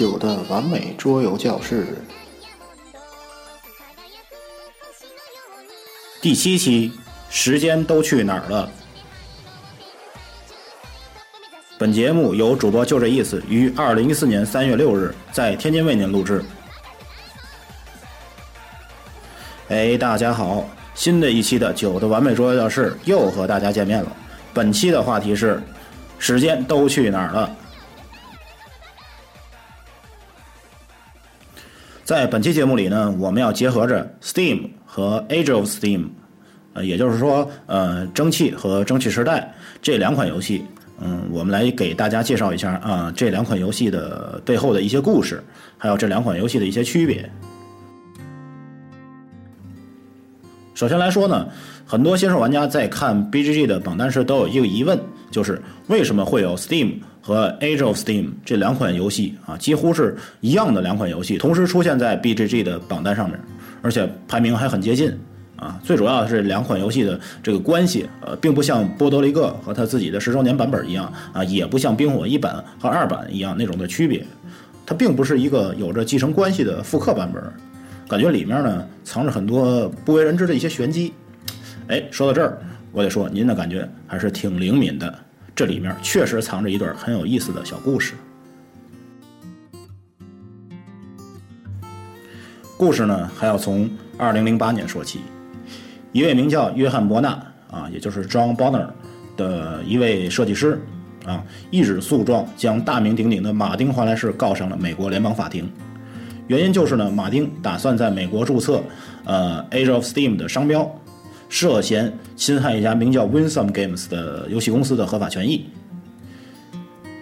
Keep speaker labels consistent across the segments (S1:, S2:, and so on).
S1: 九的完美桌游教室
S2: 第七期，时间都去哪儿了？本节目由主播就这意思于二零一四年三月六日在天津为您录制。哎，大家好，新的一期的九的完美桌游教室又和大家见面了。本期的话题是：时间都去哪儿了？在本期节目里呢，我们要结合着 Steam 和 Age of Steam，呃，也就是说，呃，蒸汽和蒸汽时代这两款游戏，嗯，我们来给大家介绍一下啊，这两款游戏的背后的一些故事，还有这两款游戏的一些区别。首先来说呢，很多新手玩家在看 BGG 的榜单时都有一个疑问，就是为什么会有 Steam？和 Age of Steam 这两款游戏啊，几乎是一样的两款游戏，同时出现在 BGG 的榜单上面，而且排名还很接近啊。最主要的是两款游戏的这个关系，呃，并不像波多黎各和他自己的十周年版本一样啊，也不像冰火一版和二版一样那种的区别，它并不是一个有着继承关系的复刻版本，感觉里面呢藏着很多不为人知的一些玄机。哎，说到这儿，我得说您的感觉还是挺灵敏的。这里面确实藏着一段很有意思的小故事。故事呢，还要从2008年说起。一位名叫约翰·伯纳啊，也就是 John Bonner 的一位设计师啊，一纸诉状将大名鼎鼎的马丁华莱士告上了美国联邦法庭。原因就是呢，马丁打算在美国注册呃 Age of Steam 的商标。涉嫌侵害一家名叫 Winsome Games 的游戏公司的合法权益。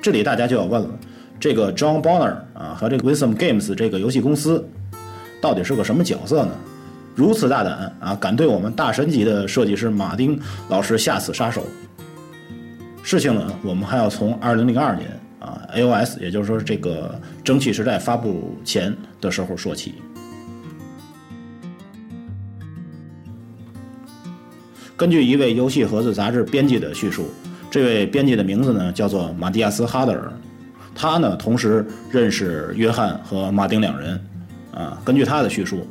S2: 这里大家就要问了：这个 John Bonner 啊和这个 Winsome Games 这个游戏公司到底是个什么角色呢？如此大胆啊，敢对我们大神级的设计师马丁老师下此杀手？事情呢，我们还要从2002年啊 AOS，也就是说这个蒸汽时代发布前的时候说起。根据一位游戏盒子杂志编辑的叙述，这位编辑的名字呢叫做马蒂亚斯·哈德尔，他呢同时认识约翰和马丁两人。啊，根据他的叙述，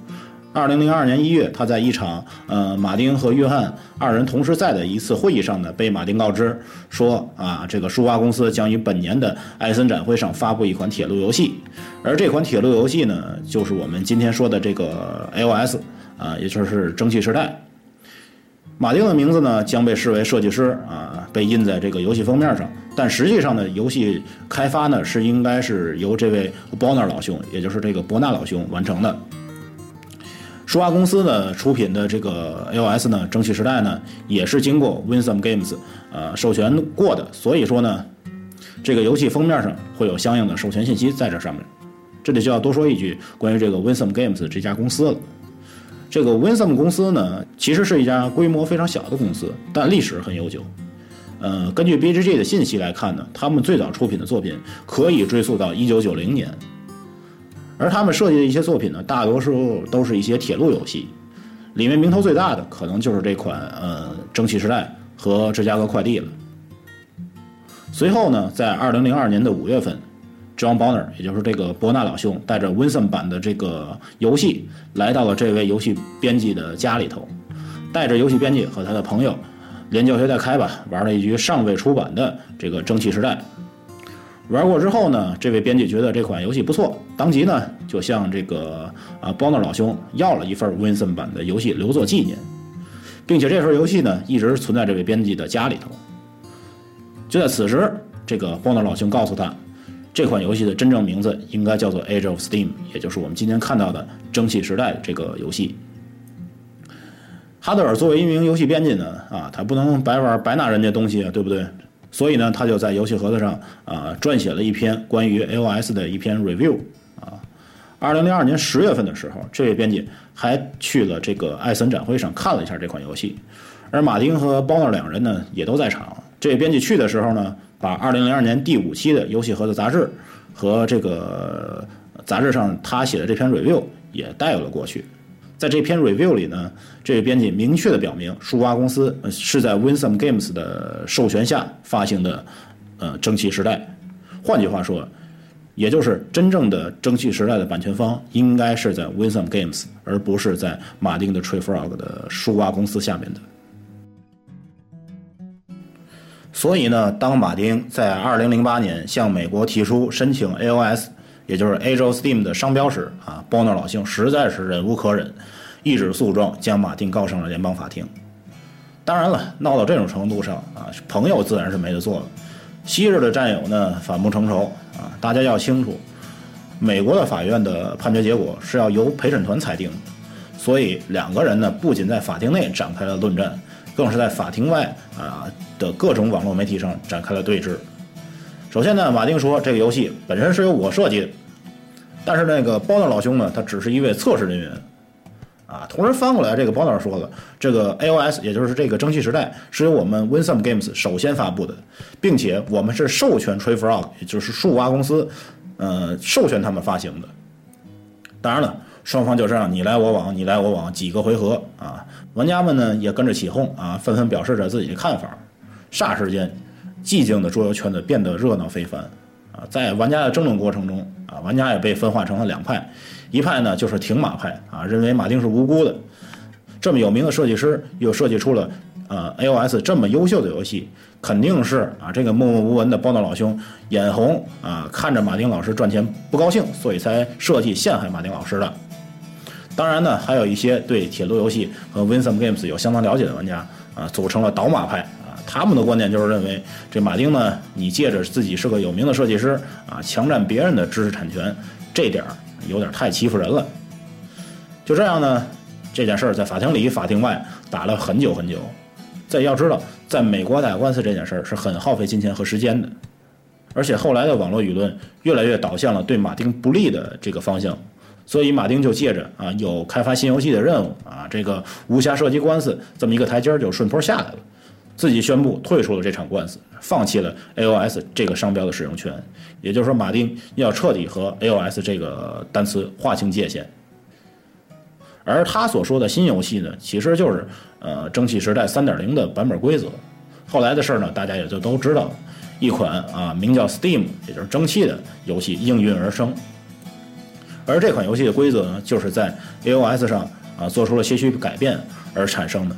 S2: 二零零二年一月，他在一场呃马丁和约翰二人同时在的一次会议上呢，被马丁告知说啊，这个舒华公司将于本年的艾森展会上发布一款铁路游戏，而这款铁路游戏呢，就是我们今天说的这个 AOS 啊，也就是蒸汽时代。马丁的名字呢将被视为设计师啊，被印在这个游戏封面上。但实际上呢，游戏开发呢是应该是由这位 Bonner 老兄，也就是这个伯纳老兄完成的。舒华公司呢出品的这个 AOS 呢，蒸汽时代呢也是经过 Winsome Games 呃授权过的，所以说呢，这个游戏封面上会有相应的授权信息在这上面。这里就要多说一句关于这个 Winsome Games 这家公司了。这个 Winsome 公司呢，其实是一家规模非常小的公司，但历史很悠久。呃，根据 BGG 的信息来看呢，他们最早出品的作品可以追溯到1990年，而他们设计的一些作品呢，大多数都是一些铁路游戏，里面名头最大的可能就是这款呃《蒸汽时代》和《芝加哥快递》了。随后呢，在2002年的五月份。John Bonner，也就是这个伯纳老兄，带着 w i n s o m 版的这个游戏来到了这位游戏编辑的家里头，带着游戏编辑和他的朋友连教学带开吧，玩了一局尚未出版的这个蒸汽时代。玩过之后呢，这位编辑觉得这款游戏不错，当即呢就向这个啊 Bonner 老兄要了一份 w i n s o m 版的游戏留作纪念，并且这份游戏呢一直存在这位编辑的家里头。就在此时，这个 Bonner 老兄告诉他。这款游戏的真正名字应该叫做《Age of Steam》，也就是我们今天看到的《蒸汽时代》这个游戏。哈德尔作为一名游戏编辑呢，啊，他不能白玩白拿人家东西啊，对不对？所以呢，他就在游戏盒子上啊撰写了一篇关于 AOS 的一篇 review。啊，二零零二年十月份的时候，这位编辑还去了这个艾森展会上看了一下这款游戏，而马丁和包纳两人呢也都在场。这位编辑去的时候呢。把二零零二年第五期的游戏盒子杂志和这个杂志上他写的这篇 review 也带了过去。在这篇 review 里呢，这位编辑明确的表明，舒华公司是在 Winsome Games 的授权下发行的呃蒸汽时代。换句话说，也就是真正的蒸汽时代的版权方应该是在 Winsome Games，而不是在马丁的 Tree Frog 的树蛙公司下面的。所以呢，当马丁在2008年向美国提出申请 AOS，也就是 Age of Steam 的商标时，啊，包纳老兄实在是忍无可忍，一纸诉状将马丁告上了联邦法庭。当然了，闹到这种程度上啊，朋友自然是没得做了。昔日的战友呢，反目成仇啊！大家要清楚，美国的法院的判决结果是要由陪审团裁定的，所以两个人呢，不仅在法庭内展开了论战，更是在法庭外啊的各种网络媒体上展开了对峙。首先呢，马丁说这个游戏本身是由我设计的，但是那个包纳老兄呢，他只是一位测试人员。啊，同时翻过来，这个包老师说了，这个 AOS 也就是这个蒸汽时代是由我们 Winsome Games 首先发布的，并且我们是授权 Tree Frog，也就是树蛙公司，呃，授权他们发行的。当然了，双方就这样你来我往，你来我往几个回合啊，玩家们呢也跟着起哄啊，纷纷表示着自己的看法。霎时间，寂静的桌游圈子变得热闹非凡啊，在玩家的争论过程中啊，玩家也被分化成了两派。一派呢就是挺马派啊，认为马丁是无辜的。这么有名的设计师又设计出了呃 AOS 这么优秀的游戏，肯定是啊这个默默无闻的包纳老兄眼红啊，看着马丁老师赚钱不高兴，所以才设计陷害马丁老师的。当然呢，还有一些对铁路游戏和 Winsome Games 有相当了解的玩家啊，组成了倒马派啊，他们的观点就是认为这马丁呢，你借着自己是个有名的设计师啊，强占别人的知识产权，这点儿。有点太欺负人了，就这样呢，这件事儿在法庭里、法庭外打了很久很久。在要知道，在美国打官司这件事儿是很耗费金钱和时间的，而且后来的网络舆论越来越导向了对马丁不利的这个方向，所以马丁就借着啊有开发新游戏的任务啊这个无暇涉及官司这么一个台阶儿就顺坡下来了。自己宣布退出了这场官司，放弃了 AOS 这个商标的使用权。也就是说，马丁要彻底和 AOS 这个单词划清界限。而他所说的新游戏呢，其实就是呃蒸汽时代3.0的版本规则。后来的事儿呢，大家也就都知道了。一款啊名叫 Steam，也就是蒸汽的游戏应运而生。而这款游戏的规则呢，就是在 AOS 上啊做出了些许改变而产生的。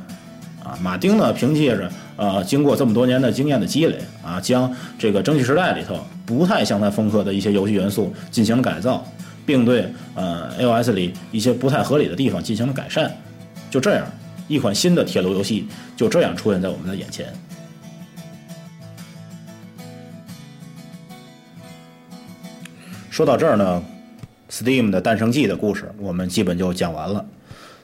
S2: 啊，马丁呢，凭借着呃，经过这么多年的经验的积累啊，将这个蒸汽时代里头不太像他风格的一些游戏元素进行了改造，并对呃 AOS 里一些不太合理的地方进行了改善。就这样，一款新的铁路游戏就这样出现在我们的眼前。说到这儿呢，Steam 的诞生记的故事我们基本就讲完了。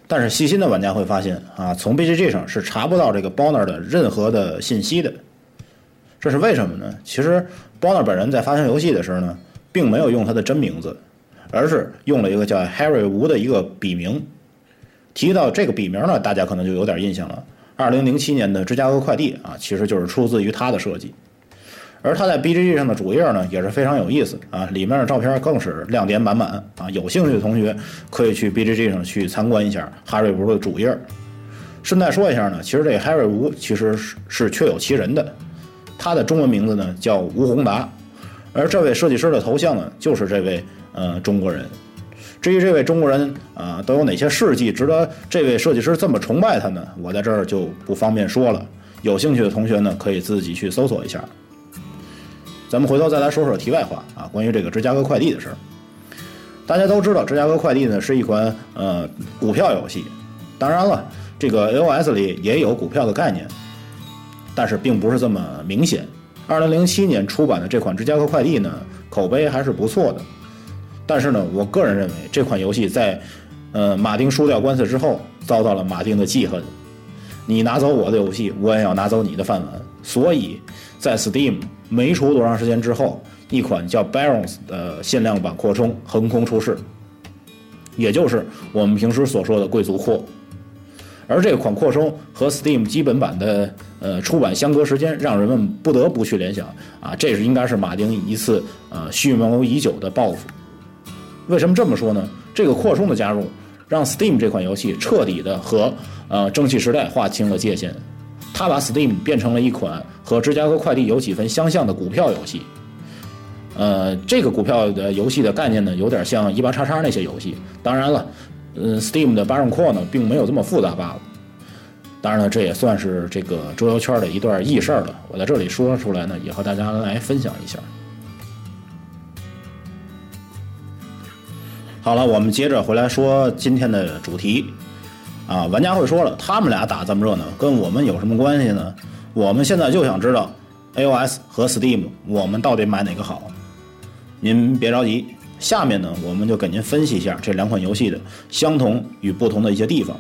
S2: 但是细心的玩家会发现啊，从 BGG 上是查不到这个 Bonner 的任何的信息的。这是为什么呢？其实 Bonner 本人在发行游戏的时候呢，并没有用他的真名字，而是用了一个叫 Harry Wu 的一个笔名。提到这个笔名呢，大家可能就有点印象了。二零零七年的芝加哥快递啊，其实就是出自于他的设计。而他在 BGG 上的主页呢也是非常有意思啊，里面的照片更是亮点满满啊！有兴趣的同学可以去 BGG 上去参观一下哈瑞吴的主页。顺带说一下呢，其实这个哈瑞吴其实是是确有其人的，他的中文名字呢叫吴宏达，而这位设计师的头像呢就是这位呃中国人。至于这位中国人啊都有哪些事迹值得这位设计师这么崇拜他呢？我在这儿就不方便说了，有兴趣的同学呢可以自己去搜索一下。咱们回头再来说说题外话啊，关于这个芝加哥快递的事儿。大家都知道，芝加哥快递呢是一款呃股票游戏，当然了，这个 AOS 里也有股票的概念，但是并不是这么明显。二零零七年出版的这款芝加哥快递呢，口碑还是不错的。但是呢，我个人认为这款游戏在呃马丁输掉官司之后，遭到了马丁的记恨。你拿走我的游戏，我也要拿走你的饭碗。所以在 Steam。没出多长时间之后，一款叫 Barons 的限量版扩充横空出世，也就是我们平时所说的贵族扩。而这款扩充和 Steam 基本版的呃出版相隔时间，让人们不得不去联想啊，这是应该是马丁一次呃蓄谋已久的报复。为什么这么说呢？这个扩充的加入，让 Steam 这款游戏彻底的和呃蒸汽时代划清了界限。他把 Steam 变成了一款和芝加哥快递有几分相像的股票游戏。呃，这个股票的游戏的概念呢，有点像一八叉叉那些游戏。当然了，嗯，Steam 的 Baron Core 呢，并没有这么复杂罢了。当然了，这也算是这个桌游圈的一段轶事了。我在这里说出来呢，也和大家来分享一下。好了，我们接着回来说今天的主题。啊，玩家会说了，他们俩打这么热闹，跟我们有什么关系呢？我们现在就想知道，AOS 和 Steam，我们到底买哪个好？您别着急，下面呢，我们就给您分析一下这两款游戏的相同与不同的一些地方。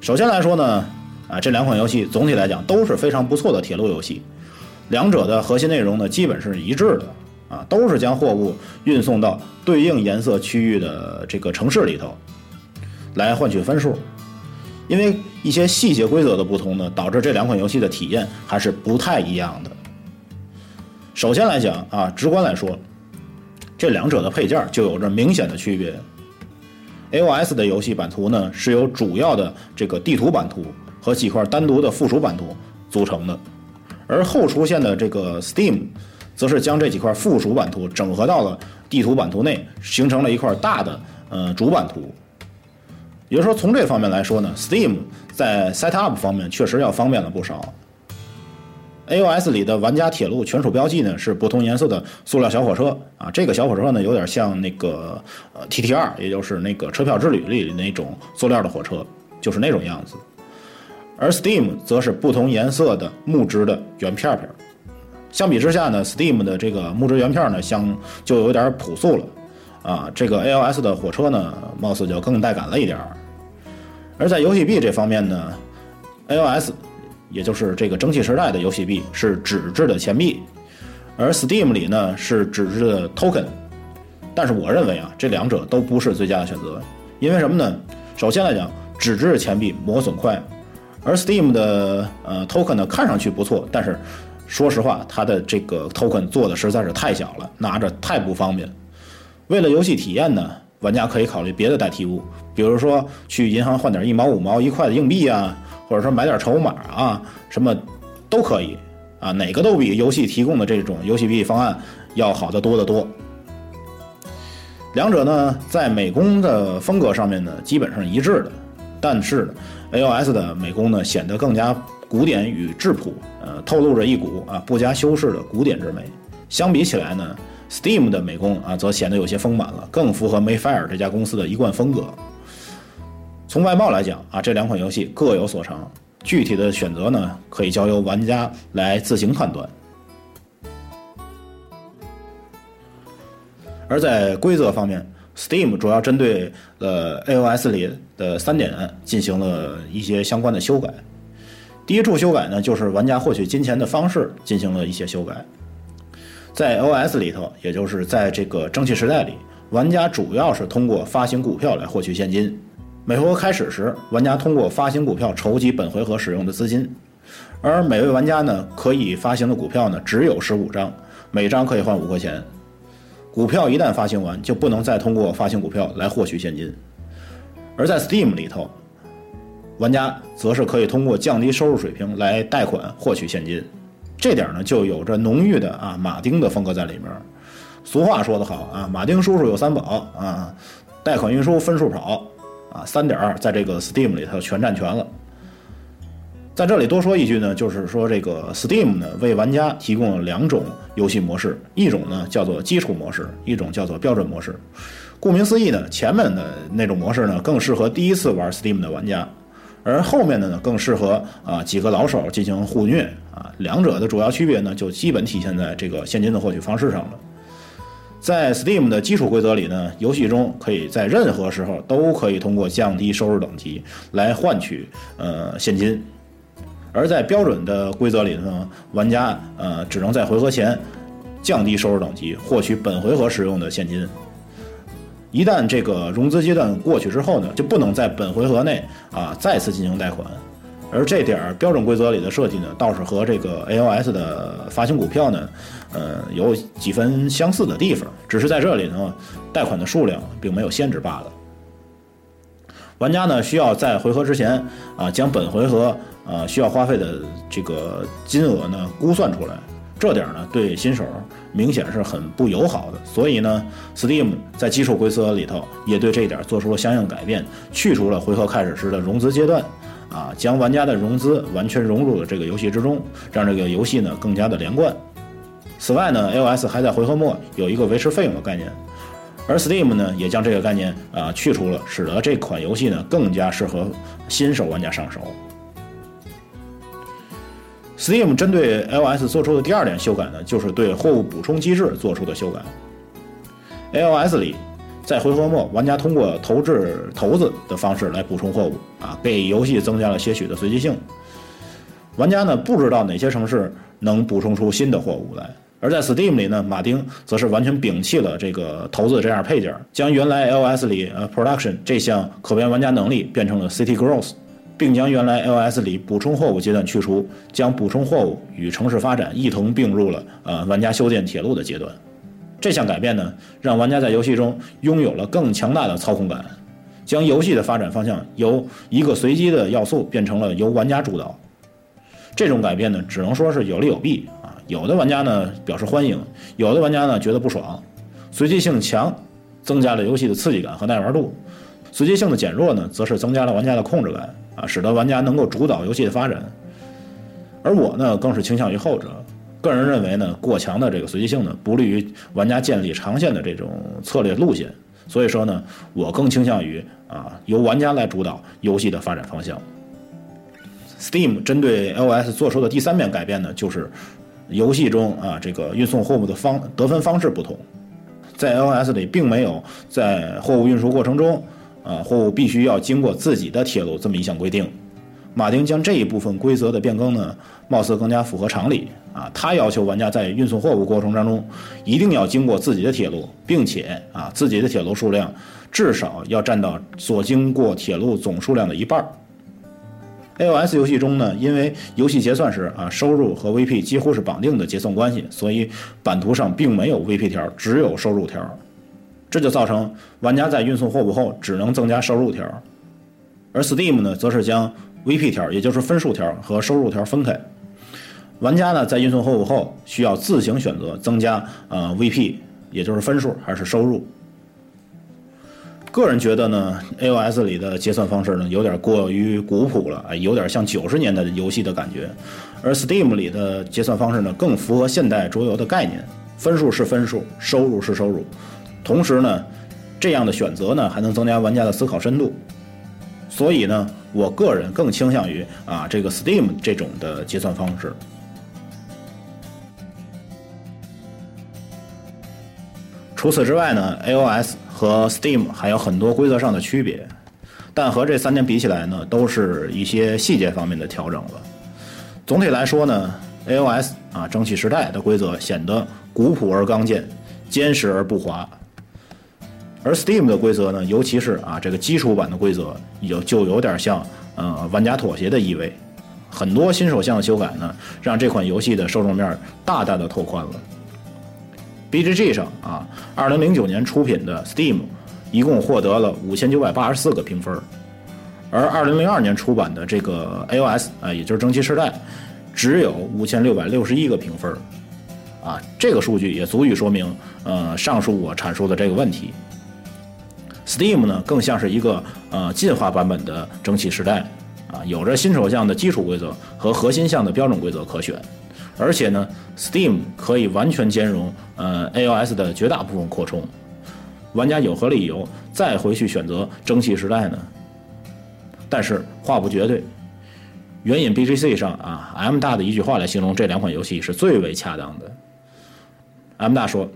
S2: 首先来说呢，啊，这两款游戏总体来讲都是非常不错的铁路游戏，两者的核心内容呢基本是一致的，啊，都是将货物运送到对应颜色区域的这个城市里头。来换取分数，因为一些细节规则的不同呢，导致这两款游戏的体验还是不太一样的。首先来讲啊，直观来说，这两者的配件就有着明显的区别。AOS 的游戏版图呢是由主要的这个地图版图和几块单独的附属版图组成的，而后出现的这个 Steam，则是将这几块附属版图整合到了地图版图内，形成了一块大的呃主版图。也就是说，从这方面来说呢，Steam 在 set up 方面确实要方便了不少。AOS 里的玩家铁路权属标记呢是不同颜色的塑料小火车啊，这个小火车呢有点像那个呃 TTR，也就是那个车票之旅里那种塑料的火车，就是那种样子。而 Steam 则是不同颜色的木质的圆片片。相比之下呢，Steam 的这个木质圆片呢，相就有点朴素了。啊，这个 ALS 的火车呢，貌似就更带感了一点儿。而在游戏币这方面呢，ALS，也就是这个蒸汽时代的游戏币是纸质的钱币，而 Steam 里呢是纸质的 token。但是我认为啊，这两者都不是最佳的选择，因为什么呢？首先来讲，纸质的钱币磨损快，而 Steam 的呃 token 呢看上去不错，但是说实话，它的这个 token 做的实在是太小了，拿着太不方便。为了游戏体验呢，玩家可以考虑别的代替物，比如说去银行换点一毛五毛一块的硬币啊，或者说买点筹码啊，什么都可以啊，哪个都比游戏提供的这种游戏币方案要好得多得多。两者呢，在美工的风格上面呢，基本上一致的，但是呢 AOS 的美工呢，显得更加古典与质朴，呃，透露着一股啊不加修饰的古典之美。相比起来呢。Steam 的美工啊，则显得有些丰满了，更符合 Mayfair 这家公司的一贯风格。从外貌来讲啊，这两款游戏各有所长，具体的选择呢，可以交由玩家来自行判断。而在规则方面，Steam 主要针对呃 AOS 里的三点进行了一些相关的修改。第一处修改呢，就是玩家获取金钱的方式进行了一些修改。在 OS 里头，也就是在这个蒸汽时代里，玩家主要是通过发行股票来获取现金。每回合开始时，玩家通过发行股票筹集本回合使用的资金，而每位玩家呢可以发行的股票呢只有十五张，每张可以换五块钱。股票一旦发行完，就不能再通过发行股票来获取现金。而在 Steam 里头，玩家则是可以通过降低收入水平来贷款获取现金。这点呢，就有着浓郁的啊马丁的风格在里面。俗话说得好啊，马丁叔叔有三宝啊，贷款、运输、分数跑啊，三点在这个 Steam 里头全占全了。在这里多说一句呢，就是说这个 Steam 呢为玩家提供了两种游戏模式，一种呢叫做基础模式，一种叫做标准模式。顾名思义呢，前面的那种模式呢更适合第一次玩 Steam 的玩家。而后面的呢，更适合啊几个老手进行互虐啊。两者的主要区别呢，就基本体现在这个现金的获取方式上了。在 Steam 的基础规则里呢，游戏中可以在任何时候都可以通过降低收入等级来换取呃现金；而在标准的规则里呢，玩家呃只能在回合前降低收入等级获取本回合使用的现金。一旦这个融资阶段过去之后呢，就不能在本回合内啊再次进行贷款，而这点儿标准规则里的设计呢，倒是和这个 AOS 的发行股票呢，呃，有几分相似的地方，只是在这里呢，贷款的数量并没有限制罢了。玩家呢需要在回合之前啊将本回合啊需要花费的这个金额呢估算出来，这点呢对新手明显是很不友好的。所以呢，Steam 在基础规则里头也对这一点做出了相应改变，去除了回合开始时的融资阶段，啊，将玩家的融资完全融入了这个游戏之中，让这个游戏呢更加的连贯。此外呢，iOS 还在回合末有一个维持费用的概念，而 Steam 呢也将这个概念啊去除了，使得这款游戏呢更加适合新手玩家上手。Steam 针对 iOS 做出的第二点修改呢，就是对货物补充机制做出的修改。iOS 里，在回合末，玩家通过投掷骰子的方式来补充货物啊，给游戏增加了些许的随机性。玩家呢不知道哪些城市能补充出新的货物来，而在 Steam 里呢，马丁则是完全摒弃了这个骰子这样配件，将原来 LS 里呃 Production 这项可变玩家能力变成了 City Growth。并将原来 LS 里补充货物阶段去除，将补充货物与城市发展一同并入了呃玩家修建铁路的阶段。这项改变呢，让玩家在游戏中拥有了更强大的操控感，将游戏的发展方向由一个随机的要素变成了由玩家主导。这种改变呢，只能说是有利有弊啊。有的玩家呢表示欢迎，有的玩家呢觉得不爽。随机性强，增加了游戏的刺激感和耐玩度；随机性的减弱呢，则是增加了玩家的控制感。啊，使得玩家能够主导游戏的发展，而我呢，更是倾向于后者。个人认为呢，过强的这个随机性呢，不利于玩家建立长线的这种策略路线。所以说呢，我更倾向于啊，由玩家来主导游戏的发展方向。Steam 针对 iOS 做出的第三面改变呢，就是游戏中啊，这个运送货物的方得分方式不同，在 iOS 里并没有在货物运输过程中。啊，货物必须要经过自己的铁路这么一项规定，马丁将这一部分规则的变更呢，貌似更加符合常理啊。他要求玩家在运送货物过程当中，一定要经过自己的铁路，并且啊，自己的铁路数量至少要占到所经过铁路总数量的一半。AOS 游戏中呢，因为游戏结算时啊，收入和 VP 几乎是绑定的结算关系，所以版图上并没有 VP 条，只有收入条。这就造成玩家在运送货物后只能增加收入条，而 Steam 呢，则是将 VP 条，也就是分数条和收入条分开。玩家呢，在运送货物后需要自行选择增加呃 VP，也就是分数还是收入。个人觉得呢，AOS 里的结算方式呢有点过于古朴了，哎，有点像九十年代的游戏的感觉。而 Steam 里的结算方式呢，更符合现代桌游的概念，分数是分数，收入是收入。同时呢，这样的选择呢，还能增加玩家的思考深度。所以呢，我个人更倾向于啊这个 Steam 这种的结算方式。除此之外呢，iOS 和 Steam 还有很多规则上的区别，但和这三点比起来呢，都是一些细节方面的调整了。总体来说呢，iOS 啊蒸汽时代的规则显得古朴而刚健，坚实而不滑。而 Steam 的规则呢，尤其是啊这个基础版的规则，有就有点像呃玩家妥协的意味。很多新手向的修改呢，让这款游戏的受众面大大的拓宽了。BGG 上啊，2009年出品的 Steam 一共获得了5984个评分，而2002年出版的这个 iOS 啊，也就是蒸汽时代，只有5661个评分。啊，这个数据也足以说明呃上述我阐述的这个问题。Steam 呢，更像是一个呃进化版本的蒸汽时代，啊，有着新手项的基础规则和核心项的标准规则可选，而且呢，Steam 可以完全兼容呃 AOS 的绝大部分扩充，玩家有何理由再回去选择蒸汽时代呢？但是话不绝对，援引 BGC 上啊 M 大的一句话来形容这两款游戏是最为恰当的。M 大说，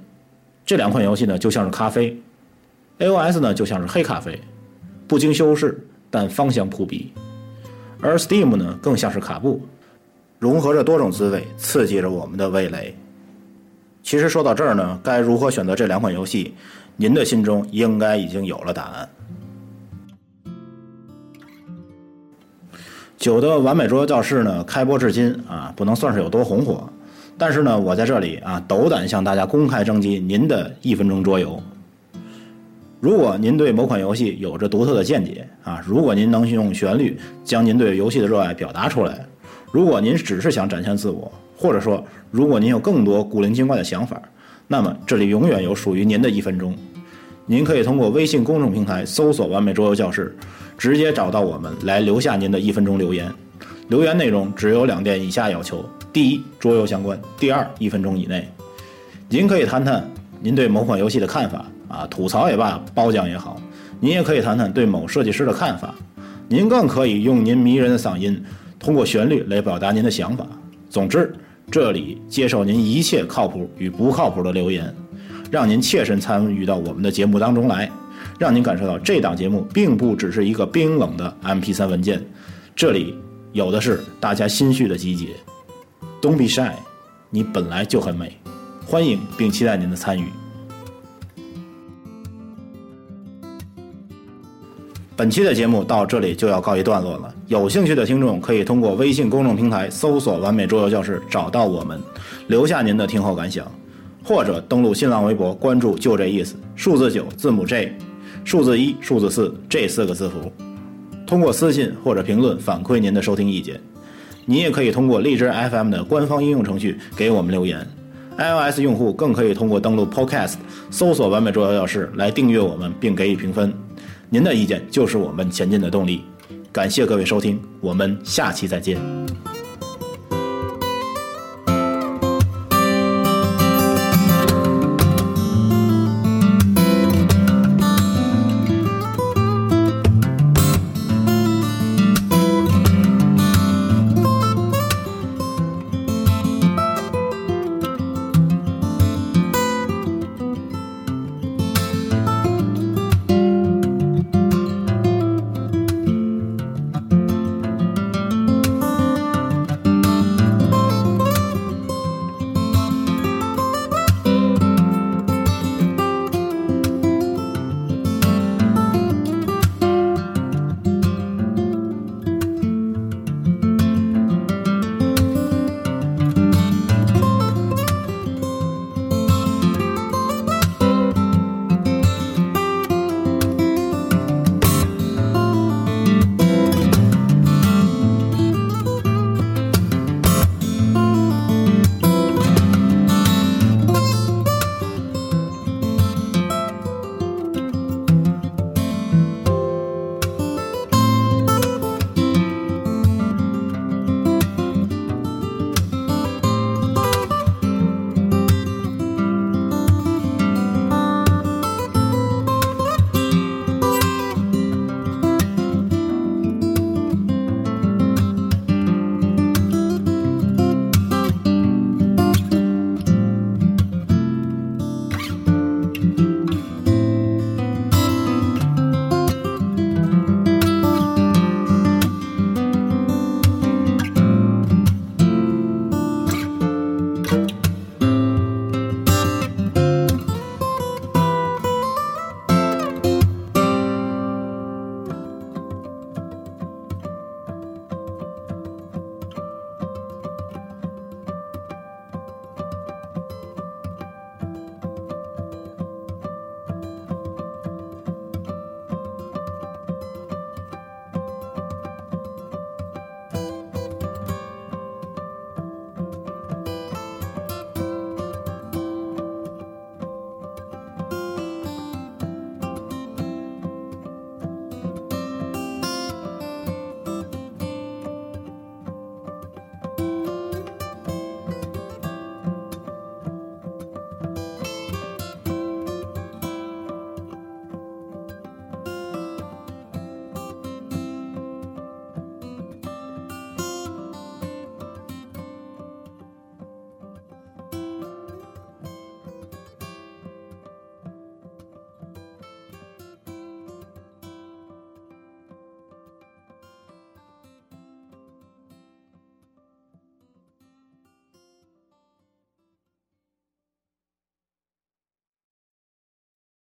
S2: 这两款游戏呢就像是咖啡。AOS 呢就像是黑咖啡，不经修饰，但芳香扑鼻；而 Steam 呢更像是卡布，融合着多种滋味，刺激着我们的味蕾。其实说到这儿呢，该如何选择这两款游戏，您的心中应该已经有了答案。九的完美桌游教室呢，开播至今啊，不能算是有多红火，但是呢，我在这里啊，斗胆向大家公开征集您的一分钟桌游。如果您对某款游戏有着独特的见解啊，如果您能用旋律将您对游戏的热爱表达出来，如果您只是想展现自我，或者说，如果您有更多古灵精怪的想法，那么这里永远有属于您的一分钟。您可以通过微信公众平台搜索“完美桌游教室”，直接找到我们来留下您的一分钟留言。留言内容只有两点以下要求：第一，桌游相关；第二，一分钟以内。您可以谈谈您对某款游戏的看法啊，吐槽也罢，褒奖也好。您也可以谈谈对某设计师的看法。您更可以用您迷人的嗓音，通过旋律来表达您的想法。总之，这里接受您一切靠谱与不靠谱的留言，让您切身参与到我们的节目当中来，让您感受到这档节目并不只是一个冰冷的 MP3 文件，这里。有的是大家心绪的集结。Don't be shy，你本来就很美。欢迎并期待您的参与。本期的节目到这里就要告一段落了。有兴趣的听众可以通过微信公众平台搜索“完美桌游教室”找到我们，留下您的听后感想，或者登录新浪微博关注“就这意思”，数字九字母 J，数字一数字四这四个字符。通过私信或者评论反馈您的收听意见，您也可以通过荔枝 FM 的官方应用程序给我们留言。iOS 用户更可以通过登录 Podcast 搜索“完美桌游教室”来订阅我们并给予评分。您的意见就是我们前进的动力。感谢各位收听，我们下期再见。